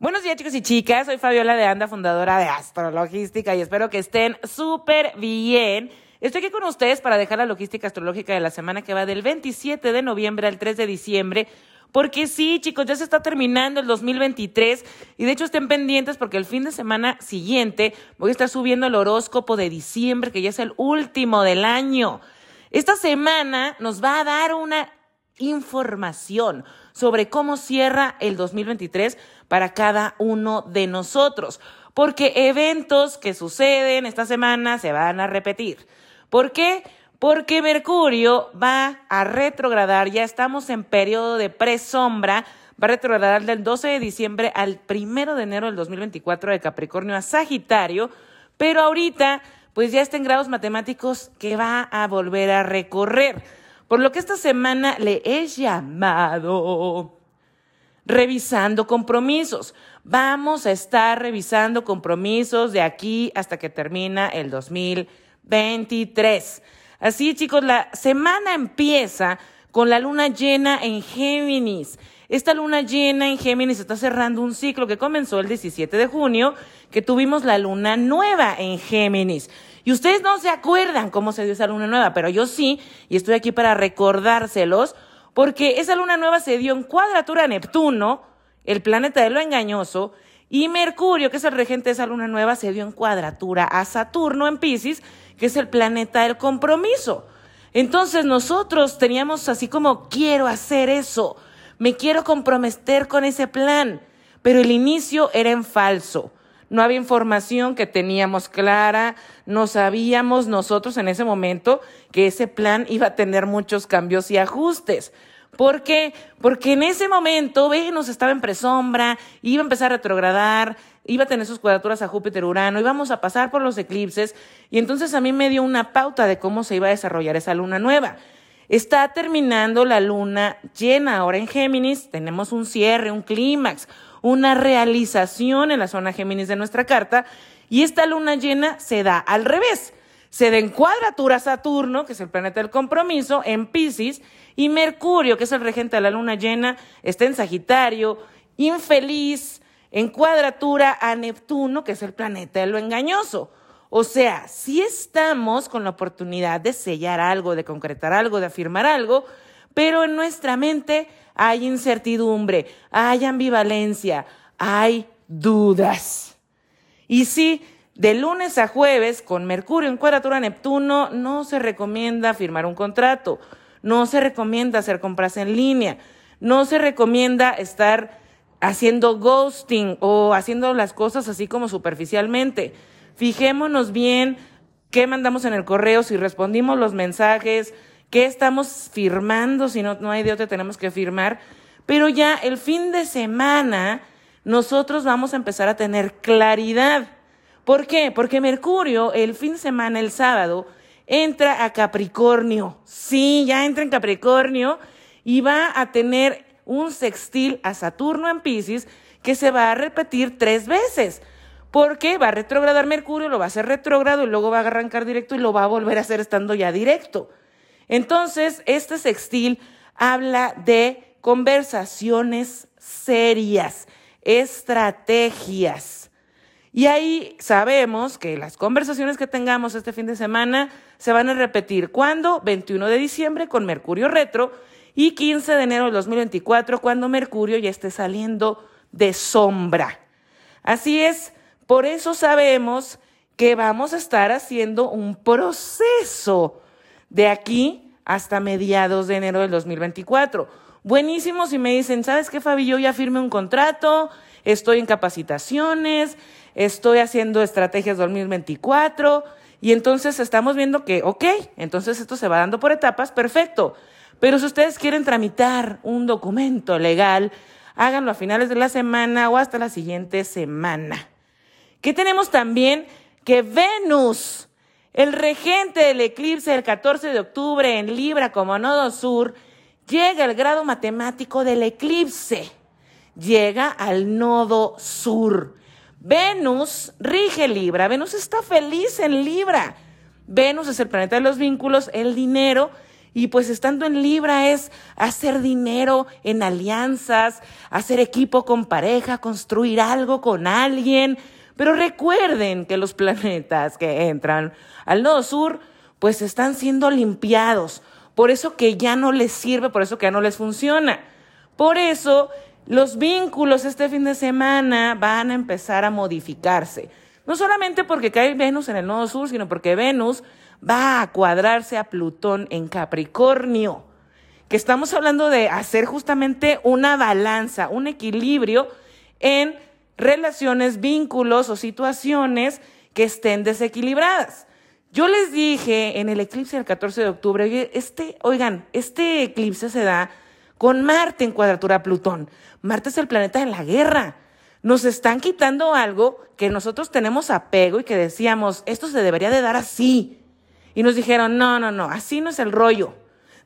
Buenos días chicos y chicas, soy Fabiola de Anda, fundadora de Astrologística y espero que estén súper bien. Estoy aquí con ustedes para dejar la logística astrológica de la semana que va del 27 de noviembre al 3 de diciembre. Porque sí, chicos, ya se está terminando el 2023 y de hecho estén pendientes porque el fin de semana siguiente voy a estar subiendo el horóscopo de diciembre, que ya es el último del año. Esta semana nos va a dar una información sobre cómo cierra el 2023 para cada uno de nosotros, porque eventos que suceden esta semana se van a repetir. ¿Por qué? Porque Mercurio va a retrogradar, ya estamos en periodo de presombra, va a retrogradar del 12 de diciembre al 1 de enero del 2024 de Capricornio a Sagitario, pero ahorita pues ya está en grados matemáticos que va a volver a recorrer. Por lo que esta semana le he llamado revisando compromisos. Vamos a estar revisando compromisos de aquí hasta que termina el 2023. Así chicos, la semana empieza con la luna llena en Géminis. Esta luna llena en Géminis está cerrando un ciclo que comenzó el 17 de junio, que tuvimos la luna nueva en Géminis. Y ustedes no se acuerdan cómo se dio esa luna nueva, pero yo sí, y estoy aquí para recordárselos, porque esa luna nueva se dio en cuadratura a Neptuno, el planeta de lo engañoso, y Mercurio, que es el regente de esa luna nueva, se dio en cuadratura a Saturno en Pisces, que es el planeta del compromiso. Entonces nosotros teníamos así como, quiero hacer eso, me quiero comprometer con ese plan, pero el inicio era en falso no había información que teníamos clara, no sabíamos nosotros en ese momento que ese plan iba a tener muchos cambios y ajustes. ¿Por qué? Porque en ese momento Venus estaba en presombra, iba a empezar a retrogradar, iba a tener sus cuadraturas a Júpiter, Urano, íbamos a pasar por los eclipses y entonces a mí me dio una pauta de cómo se iba a desarrollar esa luna nueva. Está terminando la luna llena ahora en Géminis, tenemos un cierre, un clímax, una realización en la zona Géminis de nuestra carta y esta luna llena se da al revés. Se da en cuadratura Saturno, que es el planeta del compromiso, en Pisces, y Mercurio, que es el regente de la luna llena, está en Sagitario, infeliz, en cuadratura a Neptuno, que es el planeta de lo engañoso. O sea, si estamos con la oportunidad de sellar algo, de concretar algo, de afirmar algo, pero en nuestra mente hay incertidumbre, hay ambivalencia, hay dudas. Y sí, de lunes a jueves, con Mercurio en cuadratura Neptuno, no se recomienda firmar un contrato, no se recomienda hacer compras en línea, no se recomienda estar haciendo ghosting o haciendo las cosas así como superficialmente. Fijémonos bien qué mandamos en el correo, si respondimos los mensajes, ¿Qué estamos firmando? Si no, no hay de otra, tenemos que firmar. Pero ya el fin de semana nosotros vamos a empezar a tener claridad. ¿Por qué? Porque Mercurio el fin de semana, el sábado, entra a Capricornio. Sí, ya entra en Capricornio y va a tener un sextil a Saturno en Pisces que se va a repetir tres veces. Porque va a retrogradar Mercurio, lo va a hacer retrógrado y luego va a arrancar directo y lo va a volver a hacer estando ya directo. Entonces, este sextil habla de conversaciones serias, estrategias. Y ahí sabemos que las conversaciones que tengamos este fin de semana se van a repetir. ¿Cuándo? 21 de diciembre con Mercurio retro y 15 de enero del 2024 cuando Mercurio ya esté saliendo de sombra. Así es, por eso sabemos que vamos a estar haciendo un proceso de aquí hasta mediados de enero del 2024. Buenísimo si me dicen, ¿sabes qué, Fabi? Yo ya firmé un contrato, estoy en capacitaciones, estoy haciendo estrategias 2024 y entonces estamos viendo que, ok, entonces esto se va dando por etapas, perfecto. Pero si ustedes quieren tramitar un documento legal, háganlo a finales de la semana o hasta la siguiente semana. ¿Qué tenemos también? Que Venus el regente del eclipse del 14 de octubre en Libra como nodo sur llega al grado matemático del eclipse. Llega al nodo sur. Venus rige Libra. Venus está feliz en Libra. Venus es el planeta de los vínculos, el dinero Y pues estando en Libra es hacer dinero en alianzas, hacer equipo con pareja, construir algo con alguien. Pero recuerden que los planetas que entran al nodo sur pues están siendo limpiados. Por eso que ya no les sirve, por eso que ya no les funciona. Por eso los vínculos este fin de semana van a empezar a modificarse. No solamente porque cae Venus en el nodo sur, sino porque Venus va a cuadrarse a Plutón en Capricornio, que estamos hablando de hacer justamente una balanza, un equilibrio en relaciones, vínculos o situaciones que estén desequilibradas. Yo les dije en el eclipse del 14 de octubre, este, oigan, este eclipse se da con Marte en cuadratura a Plutón. Marte es el planeta de la guerra. Nos están quitando algo que nosotros tenemos apego y que decíamos, esto se debería de dar así. Y nos dijeron, no, no, no, así no es el rollo.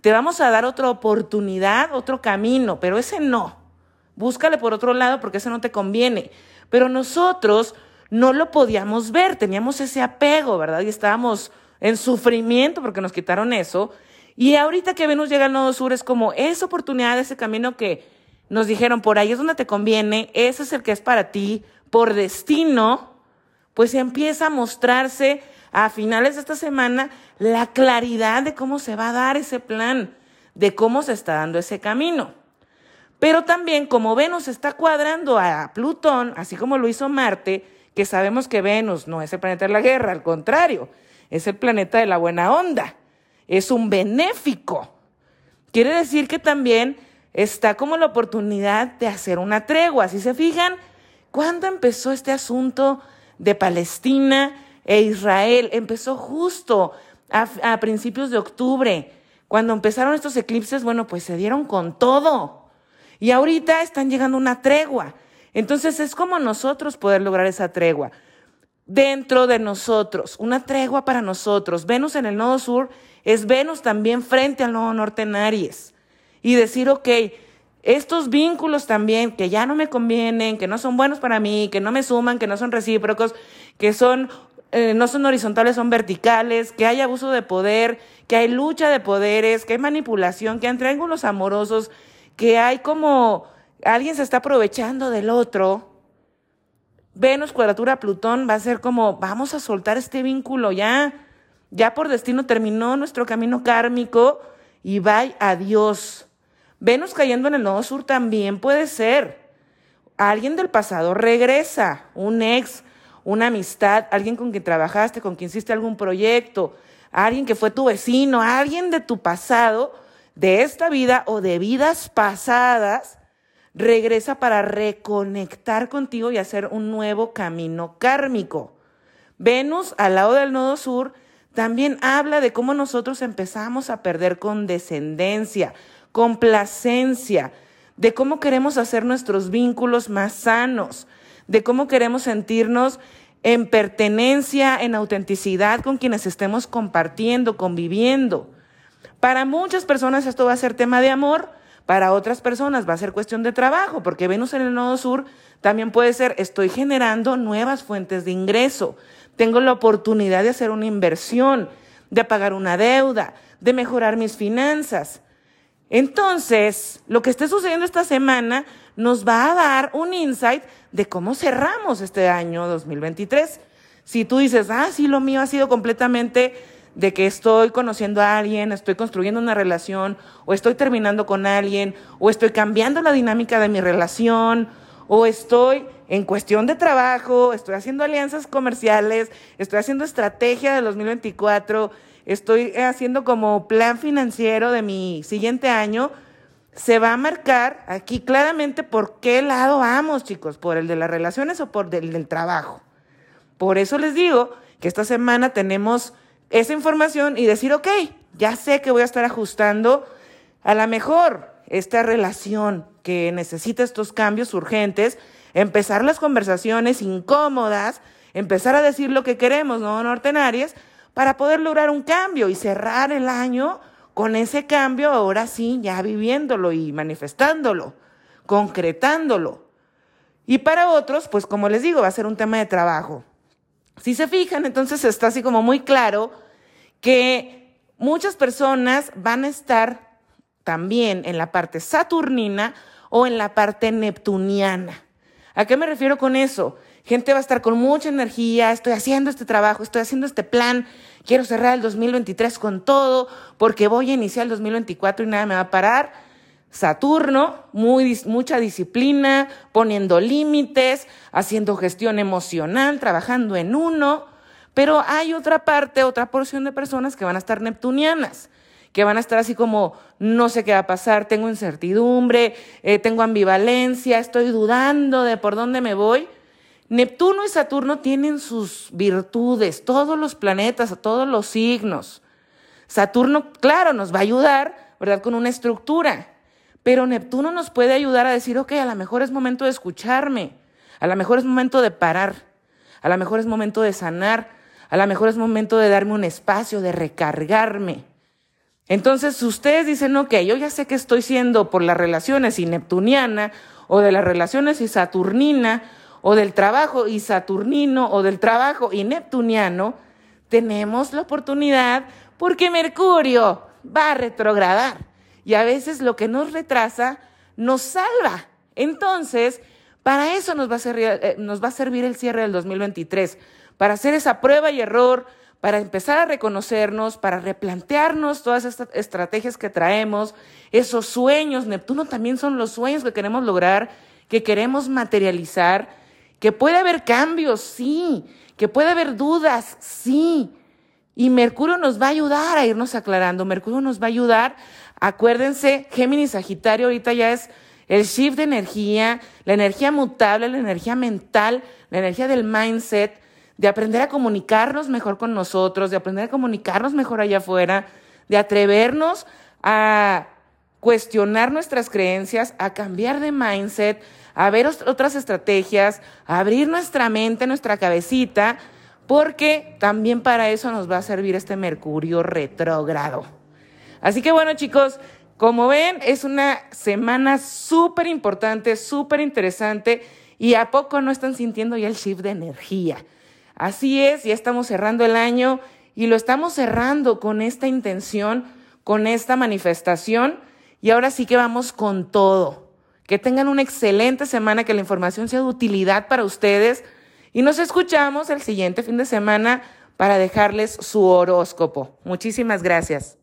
Te vamos a dar otra oportunidad, otro camino, pero ese no. Búscale por otro lado porque ese no te conviene. Pero nosotros no lo podíamos ver, teníamos ese apego, ¿verdad? Y estábamos en sufrimiento porque nos quitaron eso. Y ahorita que Venus llega al nodo sur es como esa oportunidad, ese camino que nos dijeron, por ahí es donde te conviene, ese es el que es para ti, por destino, pues empieza a mostrarse a finales de esta semana la claridad de cómo se va a dar ese plan, de cómo se está dando ese camino. Pero también como Venus está cuadrando a Plutón, así como lo hizo Marte, que sabemos que Venus no es el planeta de la guerra, al contrario, es el planeta de la buena onda, es un benéfico. Quiere decir que también está como la oportunidad de hacer una tregua. Si se fijan, ¿cuándo empezó este asunto de Palestina? e Israel. Empezó justo a, principios de octubre. Cuando empezaron estos eclipses, bueno, pues se dieron con todo. Y ahorita están llegando una tregua. Entonces es como nosotros poder lograr esa tregua. Dentro de nosotros, una tregua para nosotros. Venus en el nodo sur es Venus también frente al nodo norte en Aries. Y decir, ok, estos vínculos también que ya no me convienen, que no son buenos para mí, que no me suman, que no son recíprocos, que son eh, no son horizontales, son verticales, que hay abuso de poder, que hay lucha de poderes, que hay manipulación, que hay triángulos amorosos, que hay como alguien se está aprovechando del otro. Venus, cuadratura, Plutón va a ser como, vamos a soltar este vínculo ya, ya por destino terminó nuestro camino kármico y bye, adiós. Venus cayendo en el nodo sur también puede ser. Alguien del pasado regresa, un ex, una amistad, alguien con quien trabajaste, con quien hiciste algún proyecto, alguien que fue tu vecino, alguien de tu pasado, de esta vida o de vidas pasadas, regresa para reconectar contigo y hacer un nuevo camino kármico. Venus, al lado del nodo sur, también habla de cómo nosotros empezamos a perder condescendencia, complacencia, de cómo queremos hacer nuestros vínculos más sanos, de cómo queremos sentirnos en pertenencia, en autenticidad con quienes estemos compartiendo, conviviendo. Para muchas personas esto va a ser tema de amor, para otras personas va a ser cuestión de trabajo, porque Venus en el Nodo Sur también puede ser, estoy generando nuevas fuentes de ingreso, tengo la oportunidad de hacer una inversión, de pagar una deuda, de mejorar mis finanzas. Entonces, lo que esté sucediendo esta semana nos va a dar un insight de cómo cerramos este año 2023. Si tú dices, ah, sí, lo mío ha sido completamente de que estoy conociendo a alguien, estoy construyendo una relación, o estoy terminando con alguien, o estoy cambiando la dinámica de mi relación, o estoy en cuestión de trabajo, estoy haciendo alianzas comerciales, estoy haciendo estrategia de 2024, estoy haciendo como plan financiero de mi siguiente año, se va a marcar aquí claramente por qué lado vamos, chicos, por el de las relaciones o por el del trabajo. Por eso les digo que esta semana tenemos esa información y decir, ok, ya sé que voy a estar ajustando a la mejor esta relación que necesita estos cambios urgentes, empezar las conversaciones incómodas, empezar a decir lo que queremos, ¿no, Nortenarias? Para poder lograr un cambio y cerrar el año con ese cambio, ahora sí, ya viviéndolo y manifestándolo, concretándolo. Y para otros, pues como les digo, va a ser un tema de trabajo. Si se fijan, entonces está así como muy claro que muchas personas van a estar también en la parte saturnina o en la parte neptuniana. ¿A qué me refiero con eso? Gente va a estar con mucha energía, estoy haciendo este trabajo, estoy haciendo este plan, quiero cerrar el 2023 con todo, porque voy a iniciar el 2024 y nada me va a parar. Saturno, mucha disciplina, poniendo límites, haciendo gestión emocional, trabajando en uno. Pero hay otra parte, otra porción de personas que van a estar neptunianas, que van a estar así como, no sé qué va a pasar, tengo incertidumbre, eh, tengo ambivalencia, estoy dudando de por dónde me voy. Neptuno y Saturno tienen sus virtudes, todos los planetas, todos los signos. Saturno, claro, nos va a ayudar, ¿verdad? Con una estructura. Pero Neptuno nos puede ayudar a decir, ok, a lo mejor es momento de escucharme, a lo mejor es momento de parar, a lo mejor es momento de sanar, a lo mejor es momento de darme un espacio, de recargarme. Entonces, ustedes dicen, ok, yo ya sé que estoy siendo por las relaciones y neptuniana, o de las relaciones y saturnina, o del trabajo y saturnino, o del trabajo y neptuniano, tenemos la oportunidad porque Mercurio va a retrogradar. Y a veces lo que nos retrasa nos salva. Entonces, para eso nos va a servir, eh, servir el cierre del 2023 para hacer esa prueba y error, para empezar a reconocernos, para replantearnos todas estas estrategias que traemos, esos sueños. Neptuno también son los sueños que queremos lograr, que queremos materializar, que puede haber cambios, sí, que puede haber dudas, sí. Y Mercurio nos va a ayudar a irnos aclarando, Mercurio nos va a ayudar, acuérdense, Géminis Sagitario ahorita ya es el shift de energía, la energía mutable, la energía mental, la energía del mindset, de aprender a comunicarnos mejor con nosotros, de aprender a comunicarnos mejor allá afuera, de atrevernos a cuestionar nuestras creencias, a cambiar de mindset, a ver otras estrategias, a abrir nuestra mente, nuestra cabecita, porque también para eso nos va a servir este Mercurio retrógrado. Así que bueno chicos, como ven, es una semana súper importante, súper interesante y a poco no están sintiendo ya el shift de energía. Así es, ya estamos cerrando el año y lo estamos cerrando con esta intención, con esta manifestación y ahora sí que vamos con todo. Que tengan una excelente semana, que la información sea de utilidad para ustedes y nos escuchamos el siguiente fin de semana para dejarles su horóscopo. Muchísimas gracias.